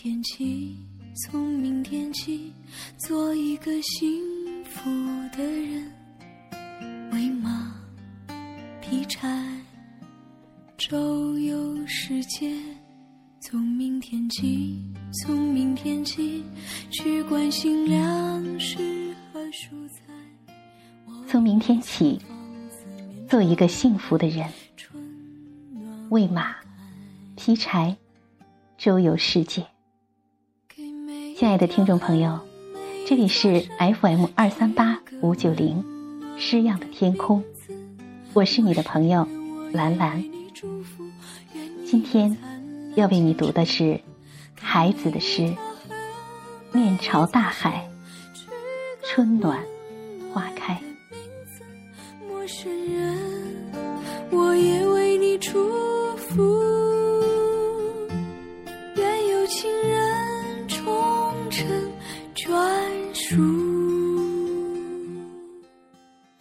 天起，从明天起，做一个幸福的人，喂马，劈柴，周游世界。从明天起，从明天起，去关心粮食和蔬菜。从明天起，做一个幸福的人，喂马，劈柴，周游世界。亲爱的听众朋友，这里是 FM 二三八五九零诗样的天空，我是你的朋友兰兰。今天要为你读的是孩子的诗，《面朝大海，春暖花开》。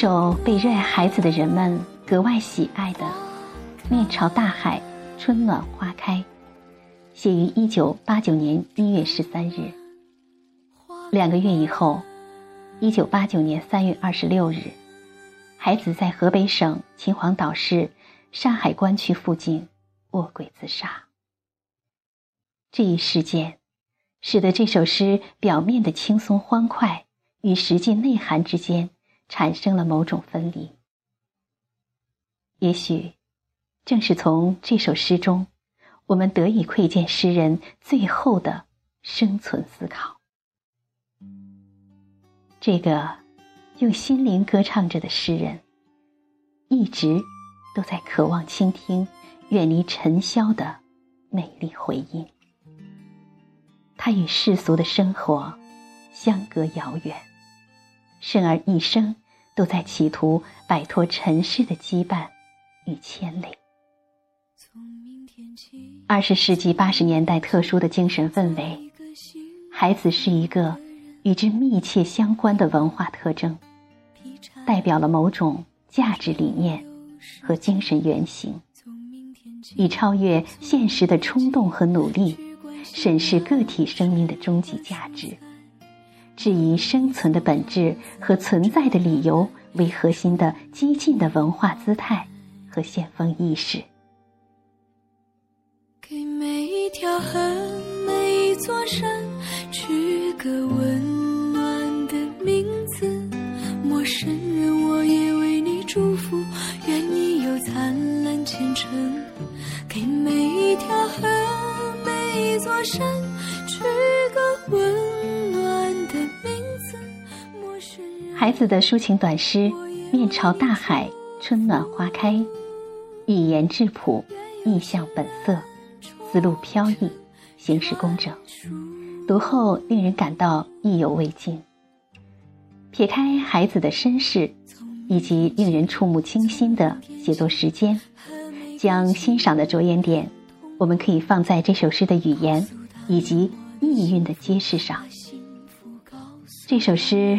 首被热爱孩子的人们格外喜爱的《面朝大海，春暖花开》，写于一九八九年一月十三日。两个月以后，一九八九年三月二十六日，孩子在河北省秦皇岛市山海关区附近卧轨自杀。这一事件，使得这首诗表面的轻松欢快与实际内涵之间产生了某种分离。也许，正是从这首诗中，我们得以窥见诗人最后的生存思考。这个用心灵歌唱着的诗人，一直都在渴望倾听远离尘嚣的美丽回音。他与世俗的生活相隔遥远，生而一生都在企图摆脱尘世的羁绊与牵累。二十世纪八十年代特殊的精神氛围，孩子是一个与之密切相关的文化特征，代表了某种价值理念和精神原型，以超越现实的冲动和努力，审视个体生命的终极价值，质疑生存的本质和存在的理由为核心的激进的文化姿态和先锋意识。给每一条河、每一座山取个温暖的名字。陌生人，我也为你祝福，愿你有灿烂前程。给每一条河、每一座山取个温孩子的抒情短诗《面朝大海，春暖花开》，语言质朴，意象本色，思路飘逸，形式工整，读后令人感到意犹未尽。撇开孩子的身世以及令人触目惊心的写作时间，将欣赏的着眼点，我们可以放在这首诗的语言以及意蕴的揭示上。这首诗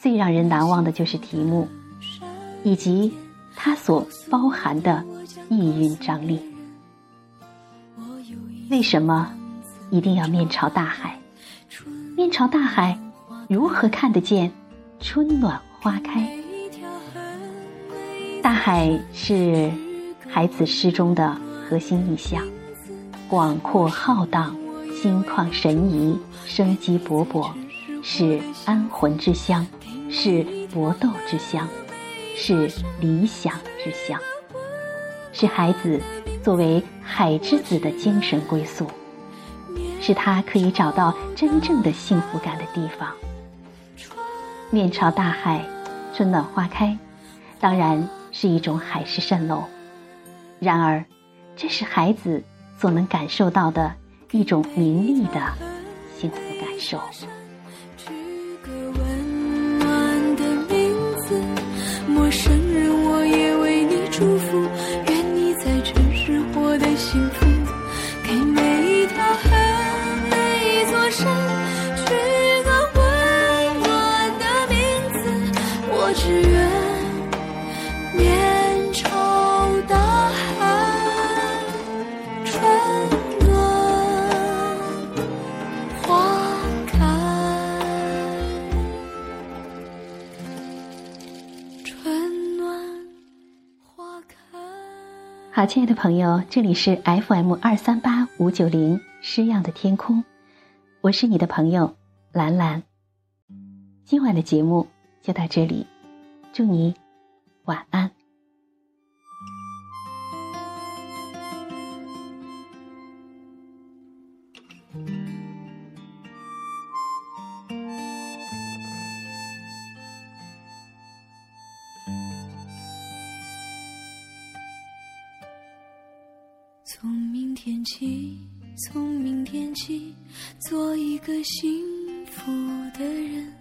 最让人难忘的就是题目，以及它所包含的意蕴张力。为什么一定要面朝大海？面朝大海，如何看得见春暖花开？大海是海子诗中的核心意象，广阔浩荡，心旷神怡，生机勃勃，是安魂之乡，是搏斗之乡，是理想之乡，是孩子作为海之子的精神归宿。是他可以找到真正的幸福感的地方。面朝大海，春暖花开，当然是一种海市蜃楼。然而，这是孩子所能感受到的一种名利的幸福感受。给每好，亲爱的朋友，这里是 FM 二三八五九零诗样的天空，我是你的朋友兰兰。今晚的节目就到这里，祝你晚安。天起，从明天起，做一个幸福的人，